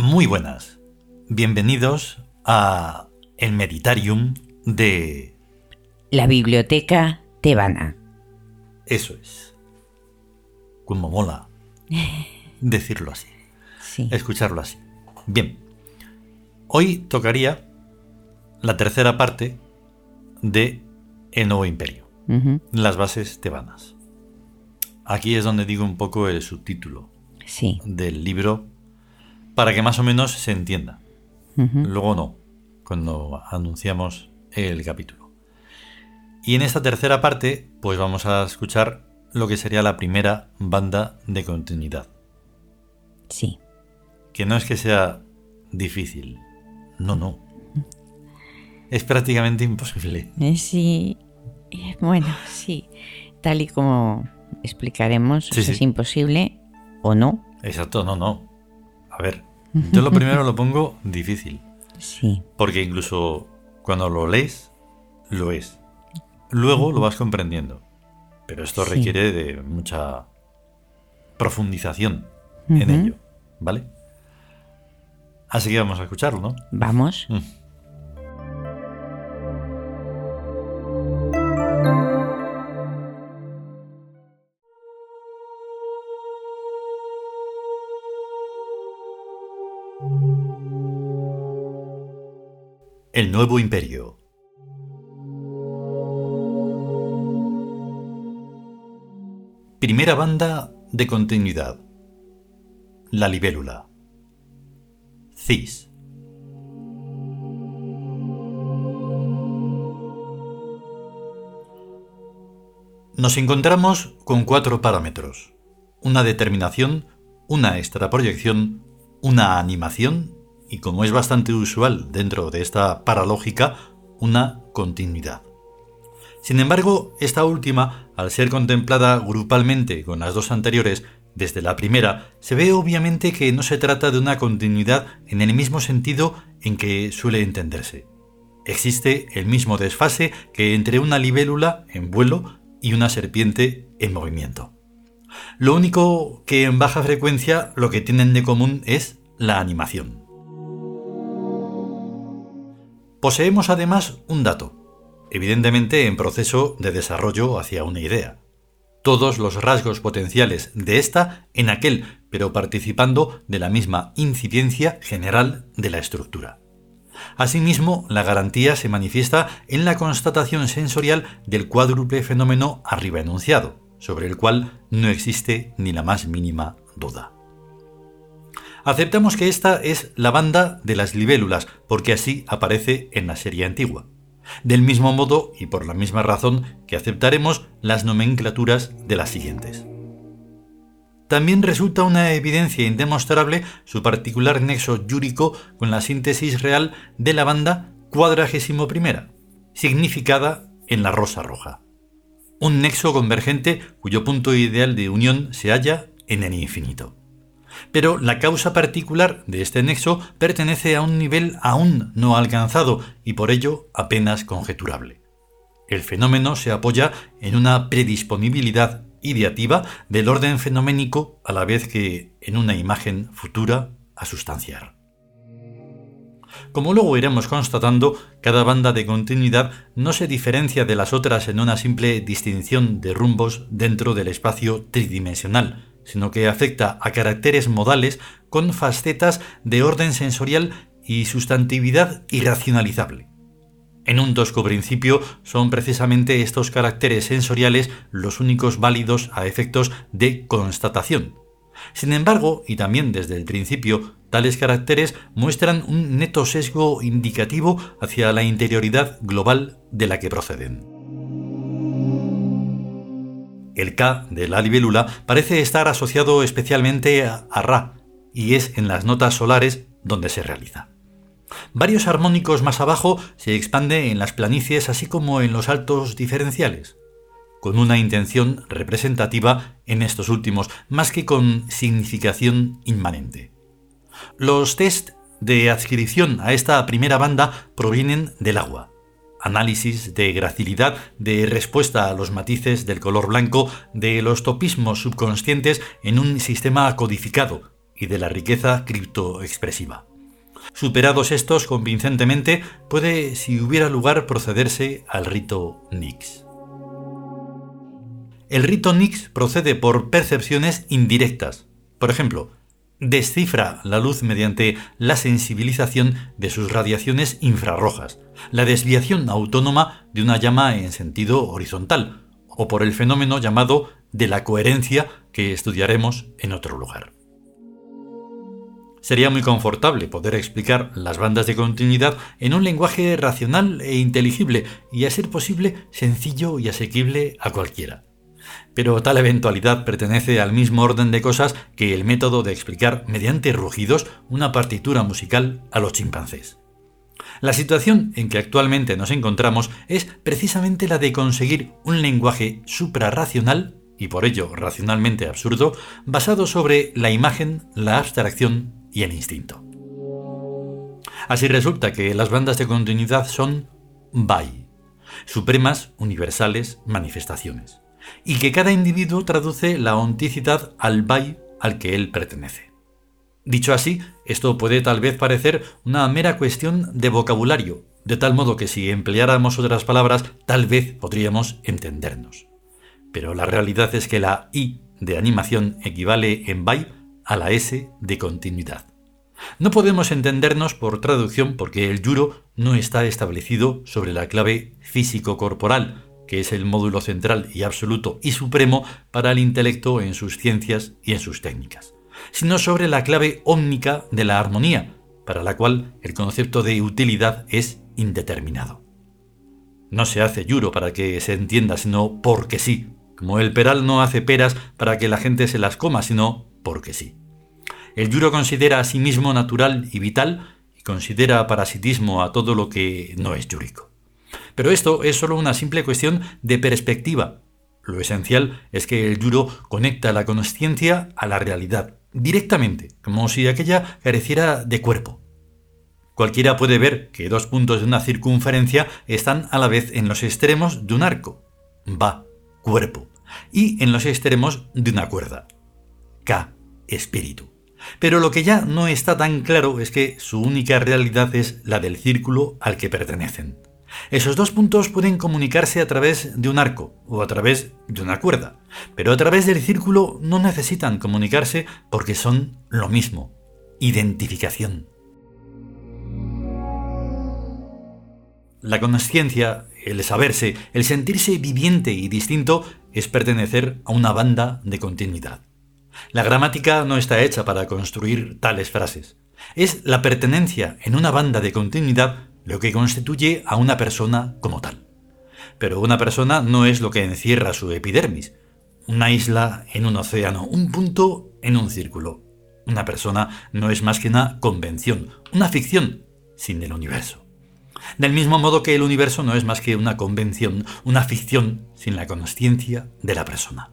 Muy buenas. Bienvenidos a el Meditarium de... La Biblioteca Tebana. Eso es. Como mola decirlo así. Sí. Escucharlo así. Bien. Hoy tocaría la tercera parte de El Nuevo Imperio. Las bases tebanas. Aquí es donde digo un poco el subtítulo Sí. del libro para que más o menos se entienda. Luego no, cuando anunciamos el capítulo. Y en esta tercera parte, pues vamos a escuchar lo que sería la primera banda de continuidad. Sí. Que no es que sea difícil, no, no. Es prácticamente imposible. Eh, Sí. Eh, Bueno, sí. Tal y como explicaremos, Sí, es imposible o no. Exacto, no, no. A ver, yo lo primero lo pongo difícil, Sí. porque incluso cuando lo lees, lo es. Luego lo vas comprendiendo. Pero esto Sí. requiere de mucha profundización en ello, ¿vale? Así que vamos a escucharlo, ¿no? Vamos. Mm. El nuevo imperio. Primera banda de continuidad. La libélula. CIS. Nos encontramos con cuatro parámetros. Una determinación, una extraproyección, una animación y, como es bastante usual dentro de esta paralógica, una continuidad. Sin embargo, esta última, al ser contemplada grupalmente con las dos anteriores, desde la primera, se ve obviamente que no se trata de una continuidad en el mismo sentido en que suele entenderse. Existe el mismo desfase que entre una libélula en vuelo y una serpiente en movimiento. Lo único que en baja frecuencia lo que tienen de común es la animación. Poseemos además un dato, evidentemente en proceso de desarrollo hacia una idea. Todos los rasgos potenciales de esta en aquel, pero participando de la misma incipiencia general de la estructura. Asimismo, la garantía se manifiesta en la constatación sensorial del cuádruple fenómeno arriba enunciado, sobre el cual no existe ni la más mínima duda. Aceptamos que esta es la banda de las libélulas, porque así aparece en la serie antigua. Del mismo modo y por la misma razón que aceptaremos las nomenclaturas de las siguientes. También resulta una evidencia indemostrable su particular nexo yúrico con la síntesis real de la banda cuadragésimo primera, significada en la rosa roja. Un nexo convergente cuyo punto ideal de unión se halla en el infinito. Pero la causa particular de este nexo pertenece a un nivel aún no alcanzado y por ello apenas conjeturable. El fenómeno se apoya en una predisponibilidad ideativa del orden fenoménico a la vez que en una imagen futura a sustanciar. Como luego iremos constatando, cada banda de continuidad no se diferencia de las otras en una simple distinción de rumbos dentro del espacio tridimensional, sino que afecta a caracteres modales con facetas de orden sensorial y sustantividad irracionalizable. En un tosco principio son precisamente estos caracteres sensoriales los únicos válidos a efectos de constatación. Sin embargo, y también desde el principio, tales caracteres muestran un neto sesgo indicativo hacia la interioridad global de la que proceden. El K de la libélula parece estar asociado especialmente a, a Ra, y es en las notas solares donde se realiza. Varios armónicos más abajo se expande en las planicies así como en los altos diferenciales, con una intención representativa en estos últimos, más que con significación inmanente. Los test de adscripción a esta primera banda provienen del agua. Análisis de gracilidad, de respuesta a los matices del color blanco, de los topismos subconscientes en un sistema codificado y de la riqueza criptoexpresiva. Superados estos convincentemente, puede, si hubiera lugar, procederse al rito Nix. El rito Nix procede por percepciones indirectas. Por ejemplo, descifra la luz mediante la sensibilización de sus radiaciones infrarrojas, la desviación autónoma de una llama en sentido horizontal, o por el fenómeno llamado de la coherencia que estudiaremos en otro lugar. Sería muy confortable poder explicar las bandas de continuidad en un lenguaje racional e inteligible y, a ser posible, sencillo y asequible a cualquiera. Pero tal eventualidad pertenece al mismo orden de cosas que el método de explicar mediante rugidos una partitura musical a los chimpancés. La situación en que actualmente nos encontramos es precisamente la de conseguir un lenguaje suprarracional y por ello racionalmente absurdo, basado sobre la imagen, la abstracción y el instinto. Así resulta que las bandas de continuidad son BAI, supremas universales manifestaciones, y que cada individuo traduce la onticidad al BAI al que él pertenece. Dicho así, esto puede tal vez parecer una mera cuestión de vocabulario, de tal modo que si empleáramos otras palabras, tal vez podríamos entendernos. Pero la realidad es que la I de animación equivale en BAI a la S de continuidad. No podemos entendernos por traducción porque el yuro no está establecido sobre la clave físico-corporal, que es el módulo central y absoluto y supremo para el intelecto en sus ciencias y en sus técnicas, sino sobre la clave ómnica de la armonía, para la cual el concepto de utilidad es indeterminado. No se hace yuro para que se entienda, sino porque sí, como el peral no hace peras para que la gente se las coma, sino porque sí. El yuro considera a sí mismo natural y vital y considera parasitismo a todo lo que no es yúrico. Pero esto es solo una simple cuestión de perspectiva. Lo esencial es que el yuro conecta la consciencia a la realidad, directamente, como si aquella careciera de cuerpo. Cualquiera puede ver que dos puntos de una circunferencia están a la vez en los extremos de un arco. Va, cuerpo y en los extremos de una cuerda. K, espíritu. Pero lo que ya no está tan claro es que su única realidad es la del círculo al que pertenecen. Esos dos puntos pueden comunicarse a través de un arco o a través de una cuerda, pero a través del círculo no necesitan comunicarse porque son lo mismo, identificación. La conciencia, el saberse, el sentirse viviente y distinto es pertenecer a una banda de continuidad. La gramática no está hecha para construir tales frases. Es la pertenencia en una banda de continuidad lo que constituye a una persona como tal. Pero una persona no es lo que encierra su epidermis, una isla en un océano, un punto en un círculo. Una persona no es más que una convención, una ficción sin el universo. Del mismo modo que el universo no es más que una convención, una ficción sin la consciencia de la persona.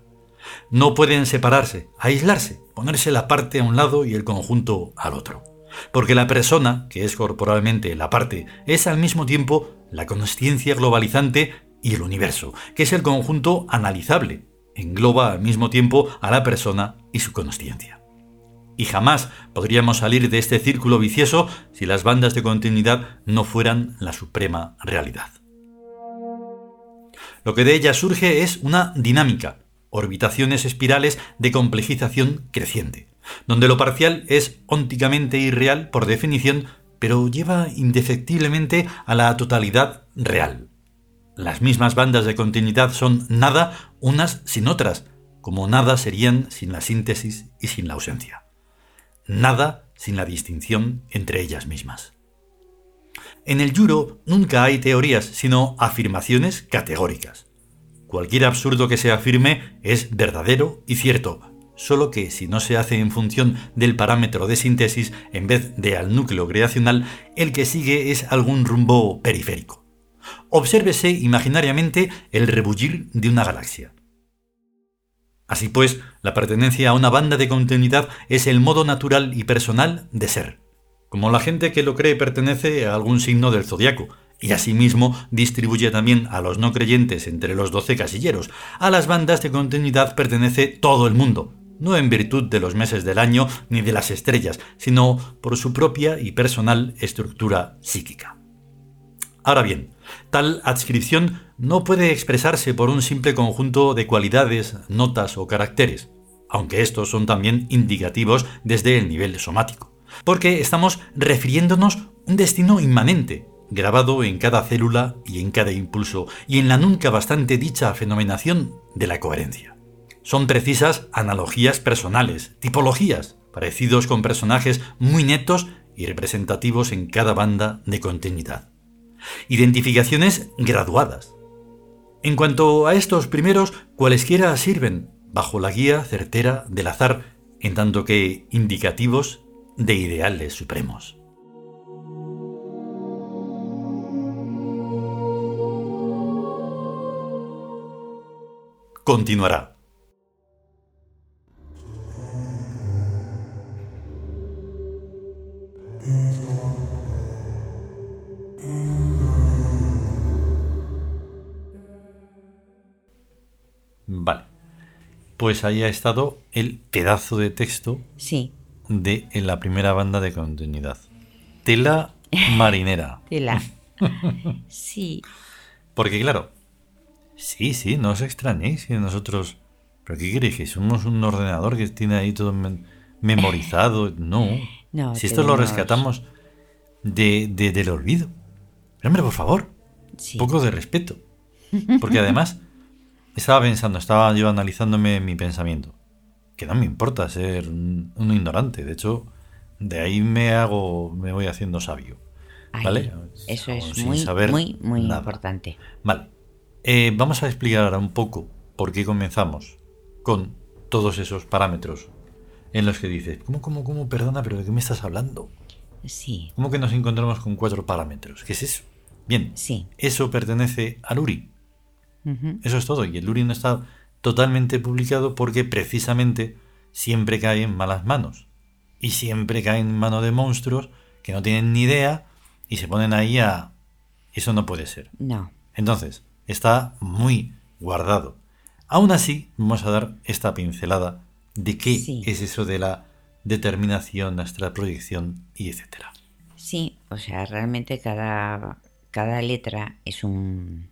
No pueden separarse, aislarse, ponerse la parte a un lado y el conjunto al otro. Porque la persona, que es corporalmente la parte, es al mismo tiempo la consciencia globalizante y el universo, que es el conjunto analizable, engloba al mismo tiempo a la persona y su consciencia y jamás podríamos salir de este círculo vicioso si las bandas de continuidad no fueran la suprema realidad. Lo que de ella surge es una dinámica, orbitaciones espirales de complejización creciente, donde lo parcial es ónticamente irreal por definición, pero lleva indefectiblemente a la totalidad real. Las mismas bandas de continuidad son nada unas sin otras, como nada serían sin la síntesis y sin la ausencia nada sin la distinción entre ellas mismas. En el yuro nunca hay teorías, sino afirmaciones categóricas. Cualquier absurdo que se afirme es verdadero y cierto, solo que si no se hace en función del parámetro de síntesis en vez de al núcleo creacional, el que sigue es algún rumbo periférico. Obsérvese imaginariamente el rebullir de una galaxia. Así pues, la pertenencia a una banda de continuidad es el modo natural y personal de ser, como la gente que lo cree pertenece a algún signo del zodiaco, y asimismo distribuye también a los no creyentes entre los doce casilleros. A las bandas de continuidad pertenece todo el mundo, no en virtud de los meses del año ni de las estrellas, sino por su propia y personal estructura psíquica. Ahora bien, tal adscripción no puede expresarse por un simple conjunto de cualidades, notas o caracteres, aunque estos son también indicativos desde el nivel somático, porque estamos refiriéndonos un destino inmanente, grabado en cada célula y en cada impulso, y en la nunca bastante dicha fenomenación de la coherencia. Son precisas analogías personales, tipologías, parecidos con personajes muy netos y representativos en cada banda de continuidad. Identificaciones graduadas. En cuanto a estos primeros, cualesquiera sirven, bajo la guía certera del azar, en tanto que indicativos de ideales supremos. Continuará. Pues ahí ha estado el pedazo de texto Sí, de en la primera banda de continuidad. Tela marinera. tela. Sí, Porque claro, sí, sí, no os extrañéis si nosotros... ¿Pero qué queréis? ¿Que somos un ordenador que tiene ahí todo memorizado? No. No, si esto lo rescatamos de, de- del olvido. Pero, hombre, por favor, sí. un poco de respeto. Porque además, estaba pensando, estaba yo analizándome mi pensamiento. Que no me importa ser un, un ignorante. De hecho, de ahí me hago, me voy haciendo sabio. ¿Vale? Eso es sin muy, saber muy, muy nada. importante. Vale. Eh, vamos a explicar ahora un poco por qué comenzamos con todos esos parámetros en los que dices, ¿cómo, cómo, cómo? Perdona, pero ¿de qué me estás hablando? Sí, ¿Cómo que nos encontramos con cuatro parámetros? ¿Qué es eso? Bien, sí. eso pertenece al URI. Eso es todo. Y el URI no está totalmente publicado porque precisamente siempre cae en malas manos. Y siempre cae en manos de monstruos que no tienen ni idea y se ponen ahí a... Eso no puede ser. No, Entonces, está muy guardado. Aún así, vamos a dar esta pincelada de qué Sí. es eso de la determinación, nuestra proyección y etcétera. sí. O sea, realmente cada, cada letra es un,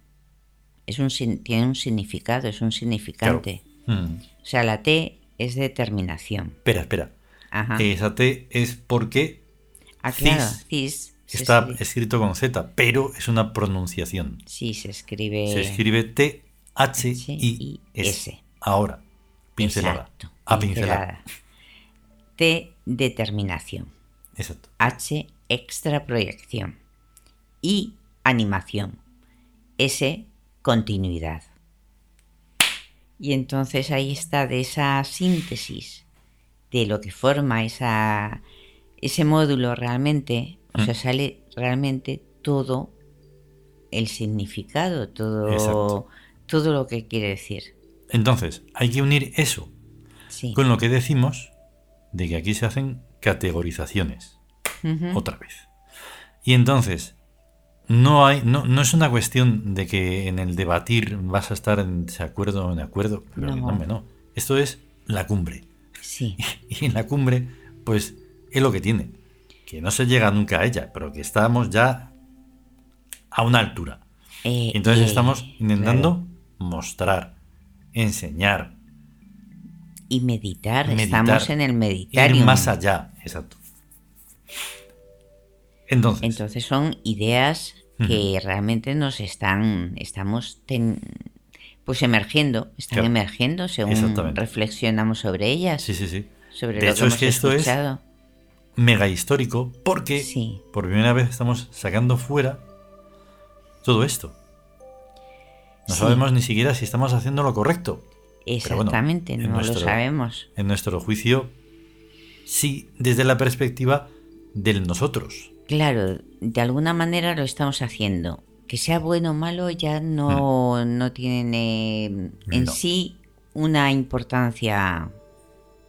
es un tiene un significado, es un significante. Mm. O sea, la T es determinación. Espera, espera. Ajá. Esa T es porque ah, claro, cis está escri- escrito con Z, pero es una pronunciación. sí, se escribe. Se escribe T H I. S. Ahora, pincelada. Exacto, A pincelada. T, determinación. Exacto. H, extraproyección. I, animación. S, continuidad. Y entonces ahí está de esa síntesis de lo que forma esa, ese módulo realmente, o sea, sale realmente todo el significado, todo, Exacto. todo lo que quiere decir. Entonces, hay que unir eso Sí. con lo que decimos de que aquí se hacen categorizaciones. Otra vez. Y entonces, no, hay, no, no es una cuestión de que en el debatir vas a estar en desacuerdo o en acuerdo. Pero No. no, hombre, no. Esto es la cumbre. Sí, Y en la cumbre, pues es lo que tiene. Que no se llega nunca a ella, pero que estamos ya a una altura. Eh, entonces eh, estamos intentando claro. mostrar, enseñar, Y meditar, meditar, estamos en el ir meditarium. más allá. Exacto. Entonces, Entonces son ideas que realmente nos están, estamos ten- pues emergiendo, están Claro. emergiendo según reflexionamos sobre ellas, sí, sí, sí. sobre De lo hecho, que es hemos que esto es escuchado. mega histórico porque Sí. por primera vez estamos sacando fuera todo esto. No Sí. sabemos ni siquiera si estamos haciendo lo correcto. Bueno, Exactamente, en no nuestro- lo sabemos. En nuestro juicio, sí, desde la perspectiva del nosotros. Claro, de alguna manera lo estamos haciendo. Que sea bueno o malo ya no, no tiene en Hmm. No. sí una importancia.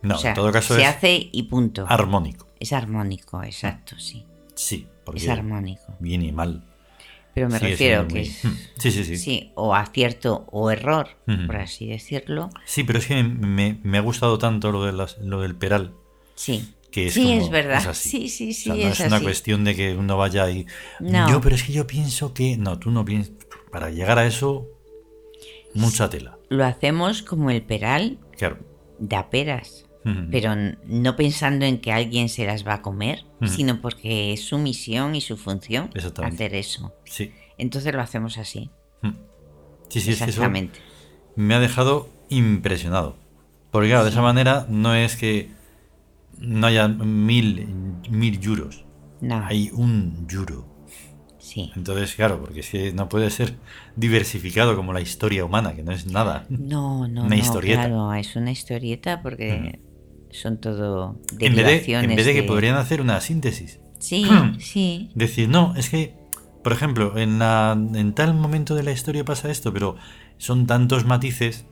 No, o sea, en todo caso se es hace y punto. armónico. Es armónico, exacto, sí. Sí, porque Es armónico. bien y mal. Pero me sigue refiero que es... Mm, Sí, sí, sí. Sí, o acierto o error, por así decirlo. Sí, pero es que me, me ha gustado tanto lo, de las, lo del peral, Sí. Que es sí, como- es verdad. es así. Sí, sí, O sí, sea, no es, es, una así. cuestión de que uno vaya y... No. Yo, pero es que yo pienso que... No, tú no piensas... Para llegar a eso, mucha tela. Lo hacemos como el peral Claro. da peras. Pero no pensando en que alguien se las va a comer, sino porque es su misión y su función Exactamente. hacer eso. Sí. Entonces lo hacemos así. Sí, sí, es que eso Exactamente. me ha dejado impresionado. Porque claro, de esa manera no es que no haya mil, mil euros. No, Hay un euro. sí. Entonces, claro, porque es que no puede ser diversificado como la historia humana, que no es nada. No, no, Una no, historieta. claro, es una historieta porque son todo En vez, de, en vez de que de- podrían hacer una síntesis. Sí, sí, Decir, no, es que, por ejemplo, en, la, en tal momento de la historia pasa esto, pero son tantos matices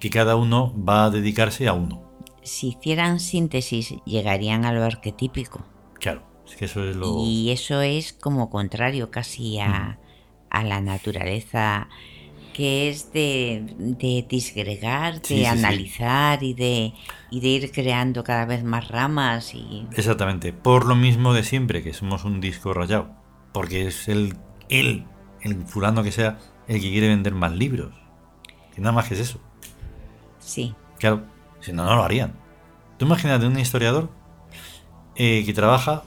que cada uno va a dedicarse a uno. Si hicieran síntesis llegarían a lo arquetípico. Claro, es que eso es lo... Y eso es como contrario casi a, a la naturaleza, que es de, de disgregar, de Sí, sí, sí. analizar y de, y de ir creando cada vez más ramas. y Exactamente, por lo mismo de siempre, que somos un disco rayado. Porque es el, él, el fulano que sea, el que quiere vender más libros. Que nada más que es eso. Sí, Claro, si no, no lo harían. Tú imagínate un historiador eh, que trabaja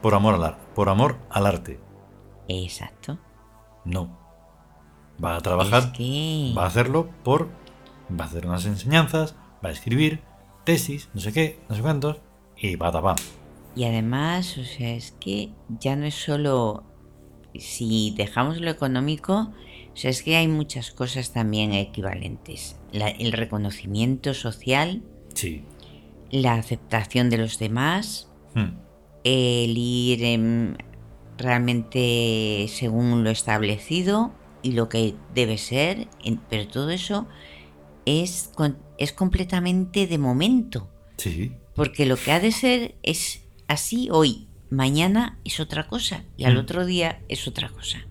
por amor, al, ar- por amor al arte. exacto. No. Va a trabajar, Es que... va a hacerlo por... Va a hacer unas enseñanzas, va a escribir tesis, no sé qué, no sé cuántos, y va a Y además, o sea, es que ya no es solo si dejamos lo económico, o sea, es que hay muchas cosas también equivalentes. La- el reconocimiento social, Sí. la aceptación de los demás, Hmm. el ir em, realmente según lo establecido y lo que debe ser, en- pero todo eso es, con- es completamente de momento. Sí. Porque lo que ha de ser es así hoy, mañana es otra cosa y al Mm. otro día es otra cosa.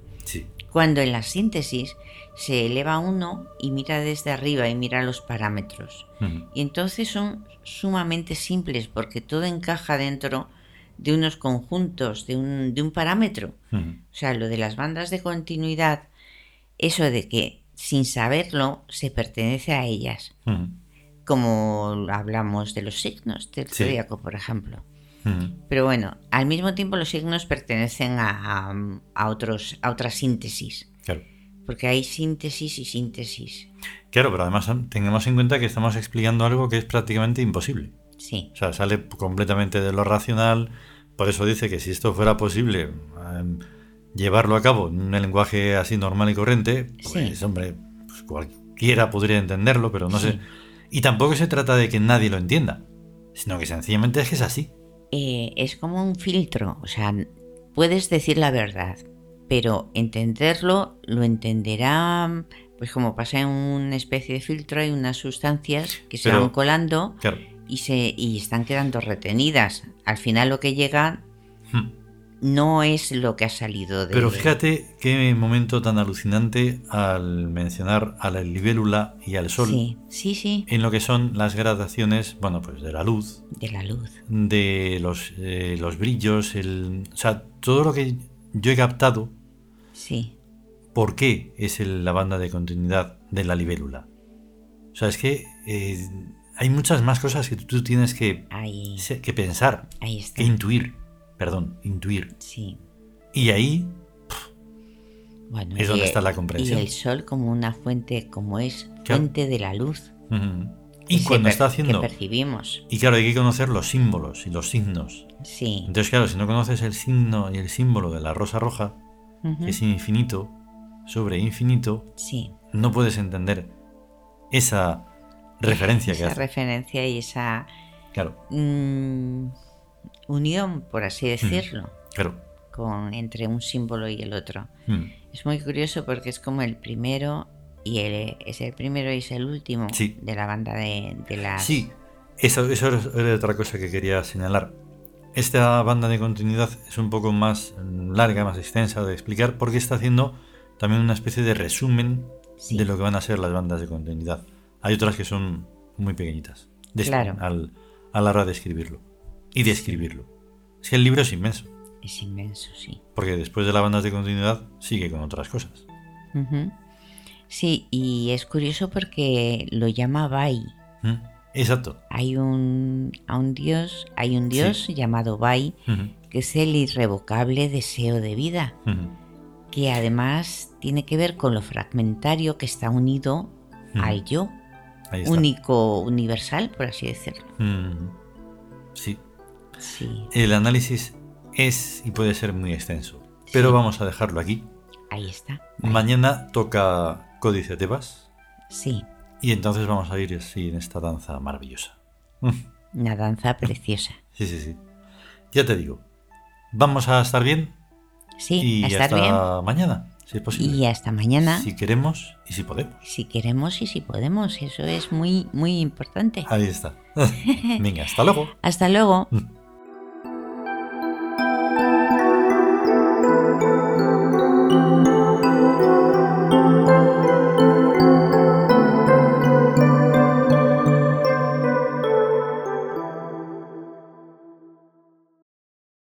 Cuando en la síntesis se eleva uno y mira desde arriba y mira los parámetros. Y entonces son sumamente simples porque todo encaja dentro de unos conjuntos, de un, de un parámetro. O sea, lo de las bandas de continuidad, eso de que sin saberlo se pertenece a ellas como hablamos de los signos del Sí. zodíaco, por ejemplo. Hmm. Pero bueno, al mismo tiempo los signos pertenecen a, a- a otros, a otra síntesis, Claro. porque hay síntesis y síntesis. Claro, pero además tengamos en cuenta que estamos explicando algo que es prácticamente imposible. Sí, O sea, sale completamente de lo racional. Por eso dice que si esto fuera posible em, llevarlo a cabo en un lenguaje así normal y corriente, pues Sí. hombre, pues cualquiera podría entenderlo, pero no Sí. sé. Y tampoco se trata de que nadie lo entienda, sino que sencillamente es que es así. Eh, es como un filtro, o sea, puedes decir la verdad, pero entenderlo lo entenderá, pues como pasa en una especie de filtro, hay unas sustancias que se Pero- van colando Claro. y, se, y están quedando retenidas. Al final lo que llega Hmm. No es lo que ha salido de... Pero fíjate qué momento tan alucinante al mencionar a la libélula y al sol Sí, sí, sí, en lo que son las gradaciones, bueno, pues de la luz, de la luz. de los, eh, los brillos, el, o sea, todo lo que yo he captado, Sí, ¿por qué es el- la banda de continuidad de la libélula? O sea, es que eh, hay muchas más cosas que tú tienes que, ahí, que pensar, ahí está. que intuir, perdón, intuir. Sí. Y ahí, Bueno, Es donde el- está la comprensión. Y el sol como una fuente, como es fuente de la luz. que y cuando está haciendo... Que percibimos. Y claro, hay que conocer los símbolos y los signos. Sí. Entonces, claro, si no conoces el signo y el símbolo de la rosa roja, que es infinito sobre infinito, Sí. no puedes entender esa referencia que Esa hace. referencia y esa Claro, mm, unión, por así decirlo, claro. con, entre un símbolo y el otro. Mm. Es muy curioso porque es como el primero y el, es el primero y es el último Sí. de la banda de, de las... Sí, eso, eso era otra cosa que quería señalar. Esta banda de continuidad es un poco más larga, más extensa de explicar, porque está haciendo también una especie de resumen Sí. de lo que van a ser las bandas de continuidad. Hay otras que son muy pequeñitas de- Claro. al- a la hora de escribirlo y de escribirlo. Es que el libro es inmenso, Es inmenso, sí. porque después de las bandas de continuidad sigue con otras cosas. Sí, y es curioso porque lo llama Bai. ¿Mm? Exacto. Hay un, a un dios, hay un dios llamado Bai, que es el irrevocable deseo de vida, que además tiene que ver con lo fragmentario que está unido al yo, único, universal, por así decirlo. Sí, Sí, el análisis es y puede ser muy extenso, pero Sí. vamos a dejarlo aquí. ahí está. Mañana toca Códice Tebas Sí, y entonces vamos a ir así en esta danza maravillosa. una danza preciosa. Sí, sí, sí. Ya te digo, vamos a estar bien Sí, y a estar hasta bien. mañana, si es posible. Y hasta mañana, Si queremos y si podemos. si queremos y si podemos. Eso es muy, muy importante. Ahí está. Venga, hasta luego. Hasta luego. Mm.